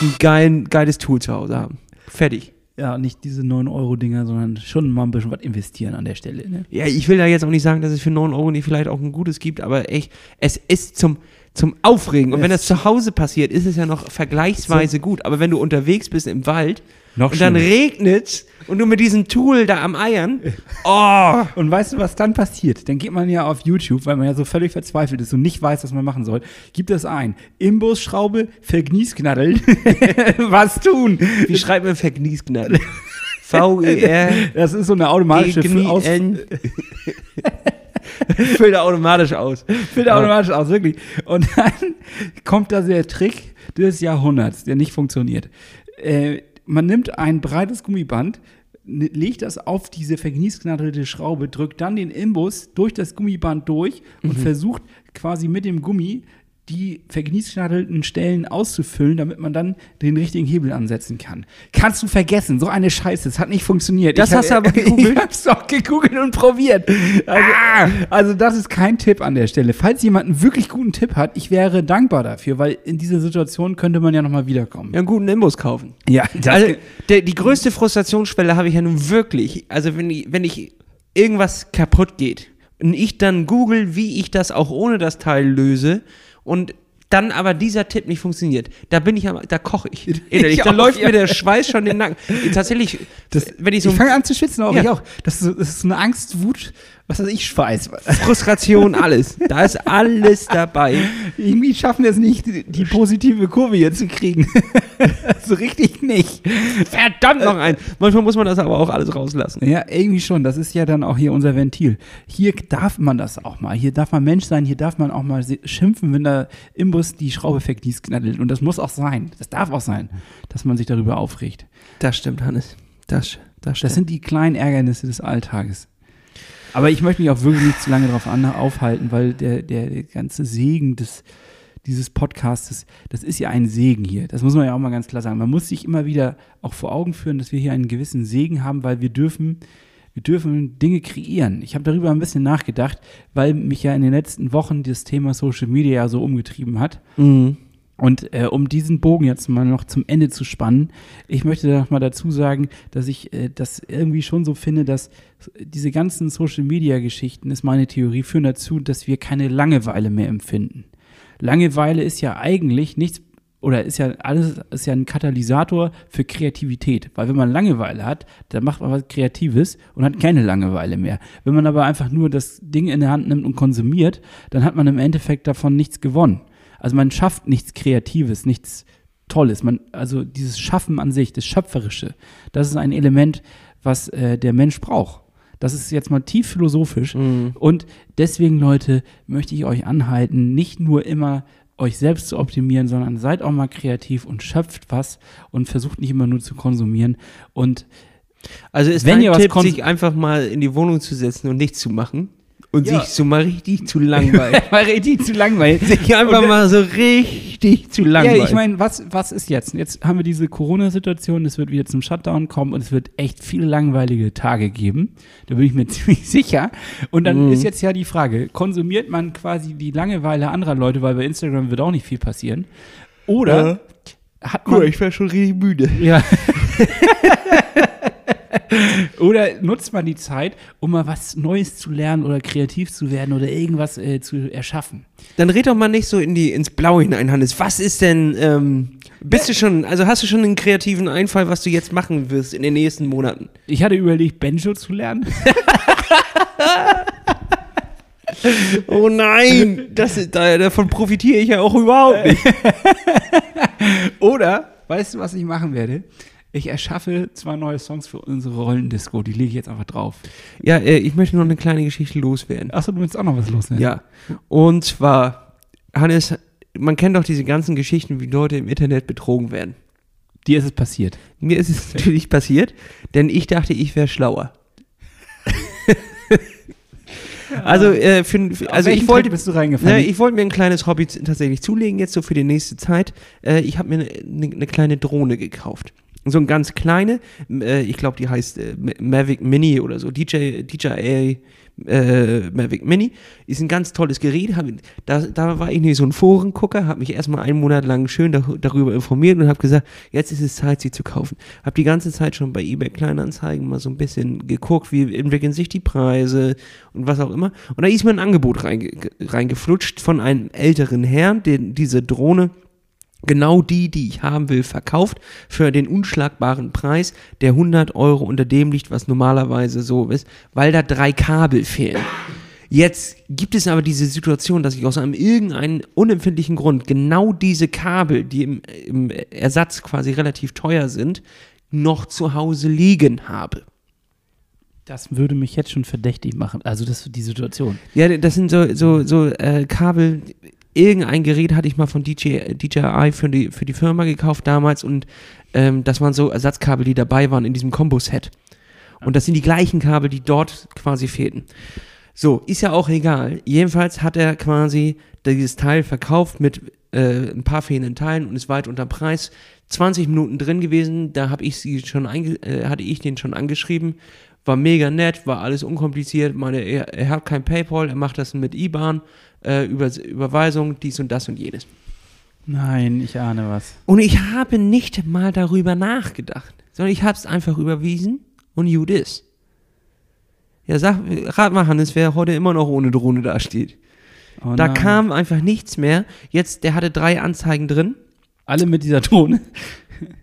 S3: ein geilen, geiles Tool zu Hause haben. Fertig.
S2: Ja, nicht diese 9-Euro-Dinger, sondern schon mal ein bisschen was investieren an der Stelle. Ne?
S3: Ja, ich will da jetzt auch nicht sagen, dass es für 9 Euro nicht vielleicht auch ein gutes gibt, aber echt, es ist zum, zum Aufregen. Und wenn das zu Hause passiert, ist es ja noch vergleichsweise gut. Aber wenn du unterwegs bist im Wald
S2: Noch
S3: und dann
S2: schlimmer.
S3: regnet und du mit diesem Tool da am Eiern, *laughs* oh,
S2: Und weißt du, was dann passiert? Dann geht man ja auf YouTube, weil man ja so völlig verzweifelt ist und nicht weiß, was man machen soll. Gibt es ein. Imbusschraube, Vergniesknaddeln. *laughs* was tun?
S3: wie schreibt man Vergniesknall? V-E-R.
S2: Das ist so eine automatische Aus. *laughs*
S3: Füllt er automatisch aus.
S2: Füllt automatisch aus, wirklich. Und dann kommt da der Trick des Jahrhunderts, der nicht funktioniert. Äh, man nimmt ein breites Gummiband, legt das auf diese vergniesknaddelte Schraube, drückt dann den Imbus durch das Gummiband durch und versucht quasi mit dem Gummi die vergniesknaddelten Stellen auszufüllen, damit man dann den richtigen Hebel ansetzen kann. Kannst du vergessen, so eine Scheiße, es hat nicht funktioniert.
S3: Das
S2: Ich hab-
S3: hast du aber *laughs* gegoogelt?
S2: Ich hab's doch gegoogelt und probiert. Also, also das ist kein Tipp an der Stelle. Falls jemand einen wirklich guten Tipp hat, ich wäre dankbar dafür, weil in dieser Situation könnte man ja nochmal wiederkommen.
S3: Ja, einen guten Imbus kaufen.
S2: Ja,
S3: Also, der, die größte Frustrationsschwelle habe ich ja nun wirklich. Also, wenn ich, wenn ich irgendwas kaputt geht und ich dann google, wie ich das auch ohne das Teil löse und dann aber dieser Tipp nicht funktioniert, da bin ich da koche *laughs* ich. Innerlich. da
S2: auch,
S3: läuft
S2: ja.
S3: mir der Schweiß schon den Nacken. Tatsächlich, wenn ich so
S2: ich fange an zu schwitzen, auch
S3: Ja.
S2: ich auch. Das ist, das ist eine Angst, Wut, was weiß ich, Schweiß.
S3: Frustration, alles. Da ist alles dabei.
S2: Irgendwie schaffen wir es nicht, die, die positive Kurve hier zu kriegen. *laughs* so richtig nicht.
S3: Verdammt noch ein. Manchmal muss man das aber auch alles rauslassen.
S2: Ja, irgendwie schon. Das ist ja dann auch hier unser Ventil. Hier darf man das auch mal. Hier darf man Mensch sein. Hier darf man auch mal schimpfen, wenn der Imbus die Schraube verkniesknaddelt. Und das muss auch sein. Das darf auch sein, dass man sich darüber aufregt.
S3: Das stimmt, Hannes. Das, das stimmt.
S2: Das sind die kleinen Ärgernisse des Alltages. Aber ich möchte mich auch wirklich nicht zu lange darauf aufhalten, weil der, der, der ganze Segen des, dieses Podcasts, das ist ja ein Segen hier. Das muss man ja auch mal ganz klar sagen. Man muss sich immer wieder auch vor Augen führen, dass wir hier einen gewissen Segen haben, weil wir dürfen, wir dürfen Dinge kreieren. Ich habe darüber ein bisschen nachgedacht, weil mich ja in den letzten Wochen das Thema Social Media so umgetrieben hat.
S3: Mhm.
S2: Und äh, um diesen Bogen jetzt mal noch zum Ende zu spannen, ich möchte noch mal dazu sagen, dass ich äh, das irgendwie schon so finde, dass diese ganzen Social-Media-Geschichten, ist meine Theorie, führen dazu, dass wir keine Langeweile mehr empfinden. Langeweile ist ja eigentlich nichts oder ist ja alles ist ja ein Katalysator für Kreativität, weil wenn man Langeweile hat, dann macht man was Kreatives und hat keine Langeweile mehr. Wenn man aber einfach nur das Ding in der Hand nimmt und konsumiert, dann hat man im Endeffekt davon nichts gewonnen. Also man schafft nichts Kreatives, nichts Tolles. Man, also dieses Schaffen an sich, das Schöpferische, das ist ein Element, was äh, der Mensch braucht. Das ist jetzt mal tief philosophisch. Und deswegen, Leute, möchte ich euch anhalten, nicht nur immer euch selbst zu optimieren, sondern seid auch mal kreativ und schöpft was und versucht nicht immer nur zu konsumieren. Und
S3: Also ist
S2: Wenn ihr was
S3: Tipp,
S2: kons-
S3: sich einfach mal in die Wohnung zu setzen und nichts zu machen und
S2: Ja.
S3: sich so mal richtig zu langweilen. *laughs*
S2: war richtig zu langweilig. *laughs*
S3: sich einfach mal so richtig zu langweilen.
S2: Ja, ich meine, was, was ist jetzt? Jetzt haben wir diese Corona-Situation, es wird wieder zum Shutdown kommen und es wird echt viele langweilige Tage geben. Da bin ich mir *laughs* ziemlich sicher. Und dann
S3: Mhm.
S2: ist jetzt ja die Frage, konsumiert man quasi die Langeweile anderer Leute, weil bei Instagram wird auch nicht viel passieren? Oder hat man...
S3: Guck, ich wäre schon richtig müde.
S2: Ja. *laughs* oder nutzt man die Zeit, um mal was Neues zu lernen oder kreativ zu werden oder irgendwas äh, zu erschaffen?
S3: Dann red doch mal nicht so in die, ins Blaue hinein, Hannes. Was ist denn, ähm, bist du schon, also hast du schon einen kreativen Einfall, was du jetzt machen wirst in den nächsten Monaten?
S2: Ich hatte überlegt, Banjo zu lernen. *laughs*
S3: Oh nein, das ist, da, davon profitiere ich ja auch überhaupt nicht. *laughs*
S2: Oder, weißt du, was ich machen werde? Ich erschaffe zwei neue Songs für unsere Rollendisco. Die lege ich jetzt einfach drauf.
S3: Ja, äh, ich möchte noch eine kleine Geschichte loswerden.
S2: Achso, du willst auch noch was los, ne?
S3: Ja, und zwar, Hannes, man kennt doch diese ganzen Geschichten, wie Leute im Internet betrogen werden.
S2: Dir ist es passiert.
S3: Mir ist es natürlich passiert, denn ich dachte, ich wäre schlauer. *laughs* Also, äh, für, für, also ich wollte,
S2: Trick bist du reingefallen?
S3: Ne, ich wollte mir ein kleines Hobby tatsächlich zulegen, jetzt so für die nächste Zeit. Äh, ich habe mir eine ne, ne kleine Drohne gekauft. So eine ganz kleine, äh, ich glaube, die heißt äh, Ma- Mavic Mini oder so, DJ, DJI äh, Mavic Mini. Ist ein ganz tolles Gerät. Hab, da, da war ich nicht so ein Forengucker, habe mich erstmal einen Monat lang schön dar darüber informiert und habe gesagt, jetzt ist es Zeit, sie zu kaufen. Habe die ganze Zeit schon bei eBay Kleinanzeigen mal so ein bisschen geguckt, wie entwickeln sich die Preise und was auch immer. Und da ist mir ein Angebot reinge reingeflutscht von einem älteren Herrn, der diese Drohne genau die, die ich haben will, verkauft für den unschlagbaren Preis, der 100 Euro unter dem liegt, was normalerweise so ist, weil da drei Kabel fehlen. Jetzt gibt es aber diese Situation, dass ich aus einem irgendeinen unempfindlichen Grund genau diese Kabel, die im, im Ersatz quasi relativ teuer sind, noch zu Hause liegen habe.
S2: Das würde mich jetzt schon verdächtig machen. Also das die Situation.
S3: Ja, das sind so, so, so äh, Kabel. Irgendein Gerät hatte ich mal von DJ, DJI für die, für die Firma gekauft damals und ähm, das waren so Ersatzkabel, die dabei waren in diesem Combo-Set. Und das sind die gleichen Kabel, die dort quasi fehlten. So, ist ja auch egal. Jedenfalls hat er quasi dieses Teil verkauft mit äh, ein paar fehlenden Teilen und ist weit unter Preis. 20 Minuten drin gewesen, da habe ich sie schon äh, hatte ich den schon angeschrieben. War mega nett, war alles unkompliziert. Meine, er, er hat kein PayPal, er macht das mit IBAN, äh, über, Überweisung, dies und das und jenes.
S2: Nein, ich ahne was.
S3: Und ich habe nicht mal darüber nachgedacht, sondern ich habe es einfach überwiesen und you this. Ja, sag, rat mal, Hannes, wer heute immer noch ohne Drohne dasteht.
S2: Oh
S3: da kam einfach nichts mehr. Jetzt, der hatte drei Anzeigen drin.
S2: alle mit dieser Drohne.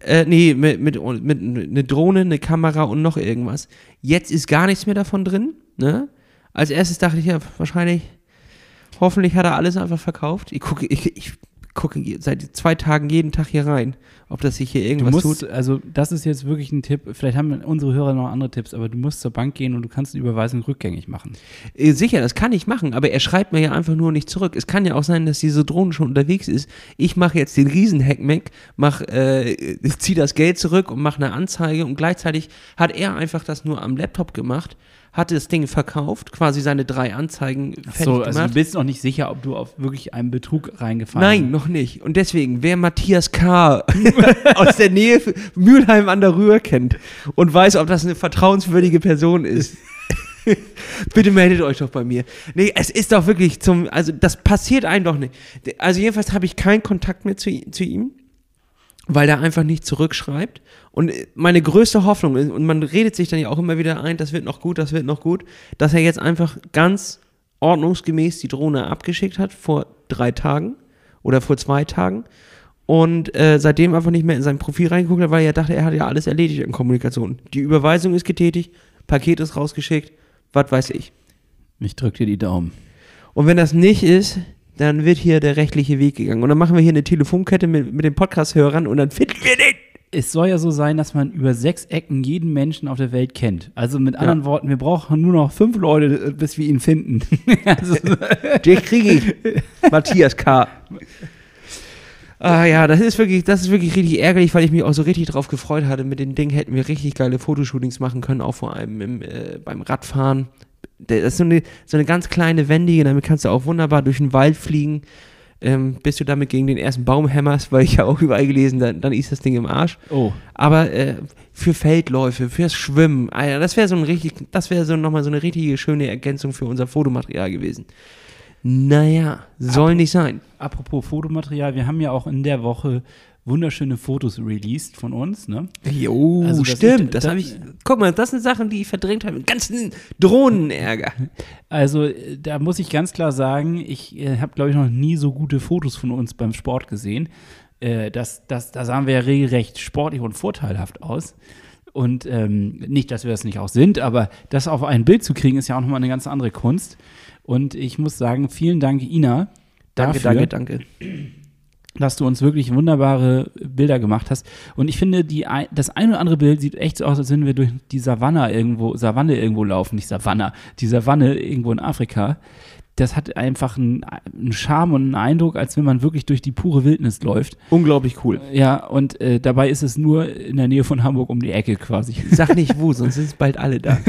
S3: Äh, nee, mit, mit, mit, mit eine Drohne, eine Kamera und noch irgendwas. Jetzt ist gar nichts mehr davon drin. Ne? Als erstes dachte ich ja, wahrscheinlich, hoffentlich hat er alles einfach verkauft. Ich gucke, ich, ich gucke seit zwei Tagen jeden Tag hier rein, ob das sich hier irgendwas
S2: musst,
S3: tut.
S2: also das ist jetzt wirklich ein Tipp. Vielleicht haben unsere Hörer noch andere Tipps, aber du musst zur Bank gehen und du kannst die Überweisung rückgängig machen.
S3: Äh, Sicher, das kann ich machen, aber er schreibt mir ja einfach nur nicht zurück. Es kann ja auch sein, dass diese Drohne schon unterwegs ist. Ich mache jetzt den Riesen-Hackmack, mach, äh, *laughs* zieh das Geld zurück und mache eine Anzeige und gleichzeitig hat er einfach das nur am Laptop gemacht, hat das Ding verkauft, quasi seine drei Anzeigen fertig
S2: so, also
S3: gemacht.
S2: du bist noch nicht sicher, ob du auf wirklich einen Betrug reingefallen
S3: Nein, noch nicht. Und deswegen, wer Matthias K. *laughs* aus der Nähe Mülheim an der Rühr kennt und weiß, ob das eine vertrauenswürdige Person ist, *laughs* bitte meldet euch doch bei mir. Nee, es ist doch wirklich zum, also das passiert einem doch nicht. Also jedenfalls habe ich keinen Kontakt mehr zu, zu ihm, weil er einfach nicht zurückschreibt. Und meine größte Hoffnung ist, und man redet sich dann ja auch immer wieder ein, das wird noch gut, das wird noch gut, dass er jetzt einfach ganz ordnungsgemäß die Drohne abgeschickt hat vor drei Tagen oder vor zwei Tagen und äh, seitdem einfach nicht mehr in sein Profil reingeguckt hat, weil er dachte, er hat ja alles erledigt in Kommunikation. Die Überweisung ist getätigt, Paket ist rausgeschickt, was weiß ich.
S2: Ich drück dir die Daumen.
S3: Und wenn das nicht ist, dann wird hier der rechtliche Weg gegangen. Und dann machen wir hier eine Telefonkette mit, mit den Podcast-Hörern und dann finden wir den.
S2: Es soll ja so sein, dass man über sechs Ecken jeden Menschen auf der Welt kennt. Also mit anderen Worten, wir brauchen nur noch fünf Leute, bis wir ihn finden. *laughs* also,
S3: Den kriege ich. Matthias K. Ah ja, das ist wirklich, das ist wirklich richtig ärgerlich, weil ich mich auch so richtig drauf gefreut hatte. Mit dem Ding hätten wir richtig geile Fotoshootings machen können, auch vor allem im, äh, beim Radfahren. Das ist so eine, so eine ganz kleine wendige, damit kannst du auch wunderbar durch den Wald fliegen. Ähm, bis du damit gegen den ersten Baum hämmerst, weil ich ja auch überall gelesen, dann, dann ist das Ding im Arsch.
S2: oh,
S3: Aber äh, für Feldläufe, fürs Schwimmen, Alter, das wäre so ein richtig, das wäre so nochmal so eine richtige schöne Ergänzung für unser Fotomaterial gewesen. Naja, soll nicht sein.
S2: apropos Fotomaterial, wir haben ja auch in der Woche wunderschöne Fotos released von uns, ne?
S3: Jo,
S2: Also
S3: stimmt.
S2: ist-
S3: das
S2: da-
S3: habe ich. Guck mal, das sind Sachen, die ich verdrängt habe. Den ganzen Drohnenärger.
S2: Also äh, da muss ich ganz klar sagen, ich äh, habe, glaube ich, noch nie so gute Fotos von uns beim Sport gesehen. Äh, das, das, da sahen wir ja regelrecht sportlich und vorteilhaft aus. Und ähm, nicht, dass wir das nicht auch sind, aber das auf ein Bild zu kriegen, ist ja auch nochmal eine ganz andere Kunst. Und ich muss sagen, vielen Dank, Ina,
S3: Danke,
S2: dafür,
S3: danke, danke.
S2: Dass du uns wirklich wunderbare Bilder gemacht hast. Und ich finde, die, das ein oder andere Bild sieht echt so aus, als wenn wir durch die Savanne irgendwo, Savanne irgendwo laufen, nicht Savanne, die Savanne irgendwo in Afrika. Das hat einfach einen, einen Charme und einen Eindruck, als wenn man wirklich durch die pure Wildnis läuft.
S3: Unglaublich cool.
S2: Ja, und äh, dabei ist es nur in der Nähe von Hamburg um die Ecke quasi.
S3: Sag nicht wo, *laughs* sonst sind es bald alle da. *laughs*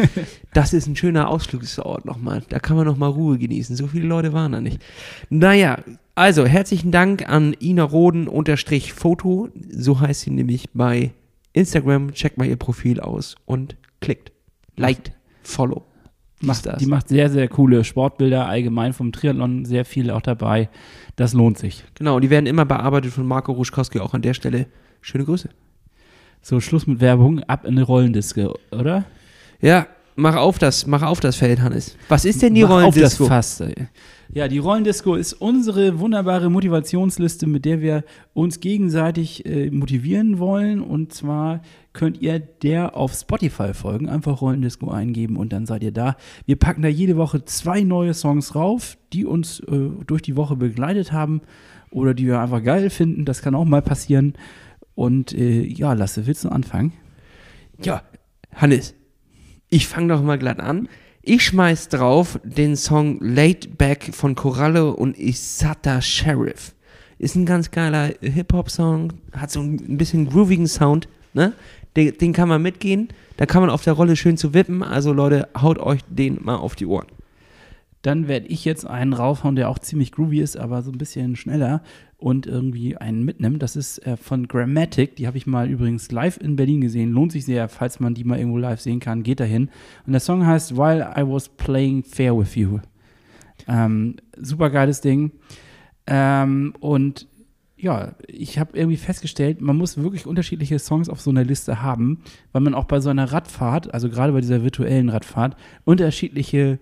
S3: Das ist ein schöner Ausflugsort nochmal. Da kann man nochmal Ruhe genießen. So viele Leute waren da nicht. Naja, also herzlichen Dank an Ina Roden unterstrich Foto. So heißt sie nämlich bei Instagram. Checkt mal ihr Profil aus und klickt. Liked. Follow.
S2: Macht, die macht sehr, sehr coole Sportbilder, allgemein vom Triathlon sehr viel auch dabei. Das lohnt sich.
S3: Genau, die werden immer bearbeitet von Marco Ruschkowski, auch an der Stelle. Schöne Grüße.
S2: So, Schluss mit Werbung, ab in eine Rollendiske, oder?
S3: Ja, mach auf das, mach auf das Feld, Hannes. Was ist denn die
S2: Mach
S3: Rollendisco?
S2: Auf das Fass. ey. Ja, die Rollendisco ist unsere wunderbare Motivationsliste, mit der wir uns gegenseitig äh, motivieren wollen. Und zwar könnt ihr der auf Spotify folgen, einfach Rollendisco eingeben und dann seid ihr da. Wir packen da jede Woche zwei neue Songs rauf, die uns äh, durch die Woche begleitet haben oder die wir einfach geil finden. Das kann auch mal passieren. Und äh, ja, Lasse, willst du anfangen?
S3: Ja, Hannes, ich fange doch mal glatt an. Ich schmeiß drauf den Song Laid Back von Coralle und Isata Sheriff. Ist ein ganz geiler Hip-Hop-Song, hat so ein bisschen groovigen Sound, ne? Den, den kann man mitgehen, da kann man auf der Rolle schön zu wippen. Also Leute, haut euch den mal auf die Ohren.
S2: Dann werde ich jetzt einen raufhauen, der auch ziemlich groovy ist, aber so ein bisschen schneller und irgendwie einen mitnimmt. Das ist äh, von Grammatic. Die habe ich mal übrigens live in Berlin gesehen. Lohnt sich sehr, falls man die mal irgendwo live sehen kann. Geht dahin. Und der Song heißt While I Was Playing Fair With You. Ähm, super geiles Ding. Ähm, und ja, ich habe irgendwie festgestellt, man muss wirklich unterschiedliche Songs auf so einer Liste haben, weil man auch bei so einer Radfahrt, also gerade bei dieser virtuellen Radfahrt, unterschiedliche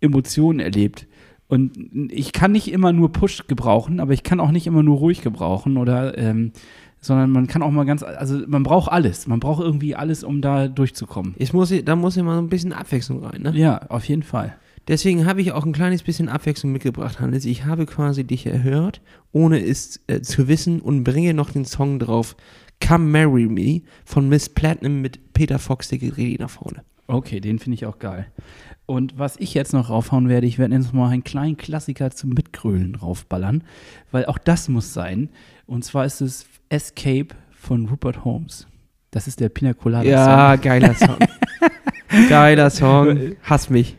S2: Emotionen erlebt. Und ich kann nicht immer nur Push gebrauchen, aber ich kann auch nicht immer nur ruhig gebrauchen oder ähm, sondern man kann auch mal ganz, also man braucht alles. Man braucht irgendwie alles, um da durchzukommen.
S3: Ich muss, da muss immer so ein bisschen Abwechslung rein, ne?
S2: Ja, auf jeden Fall.
S3: Deswegen habe ich auch ein kleines bisschen Abwechslung mitgebracht, Hannes. Ich habe quasi dich erhört, ohne es äh, zu wissen und bringe noch den Song drauf Come Marry Me von Miss Platinum mit Peter Fox, der geht nach vorne.
S2: Okay, den finde ich auch geil. Und was ich jetzt noch raufhauen werde, ich werde jetzt mal einen kleinen Klassiker zum Mitgrölen draufballern, weil auch das muss sein. Und zwar ist es Escape von Rupert Holmes. Das ist der Pina Colada
S3: Ja, geiler Song. *laughs* geiler Song. Hass mich.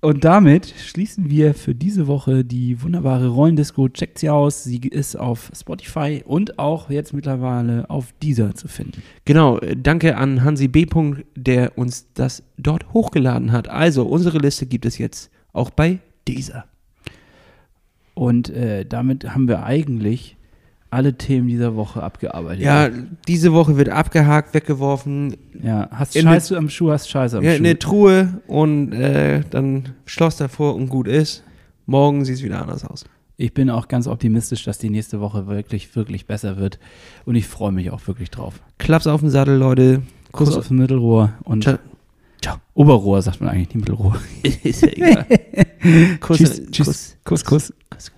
S2: Und damit schließen wir für diese Woche die wunderbare Rollendisco. Checkt sie aus. Sie ist auf Spotify und auch jetzt mittlerweile auf Deezer zu finden.
S3: Genau, danke an Hansi B. der uns das dort hochgeladen hat. Also, unsere Liste gibt es jetzt auch bei dieser.
S2: Und äh, damit haben wir eigentlich alle Themen dieser Woche abgearbeitet.
S3: Ja, diese Woche wird abgehakt, weggeworfen,
S2: ja. Hast Scheiße am Schuh, hast Scheiße am
S3: ja,
S2: Schuh.
S3: eine Truhe und äh, dann Schloss davor und gut ist. Morgen sieht es wieder anders aus.
S2: Ich bin auch ganz optimistisch, dass die nächste Woche wirklich, wirklich besser wird. Und ich freue mich auch wirklich drauf.
S3: Klaps auf den Sattel, Leute.
S2: Kuss auf dem Mittelrohr und
S3: Ciao.
S2: Ciao. Oberrohr sagt man eigentlich, nicht Mittelrohr. *laughs*
S3: Ist ja egal. *laughs* Kuss,
S2: Tschüss, tschüss.
S3: Kuss,
S2: Kuss, Kuss.
S3: Kuss.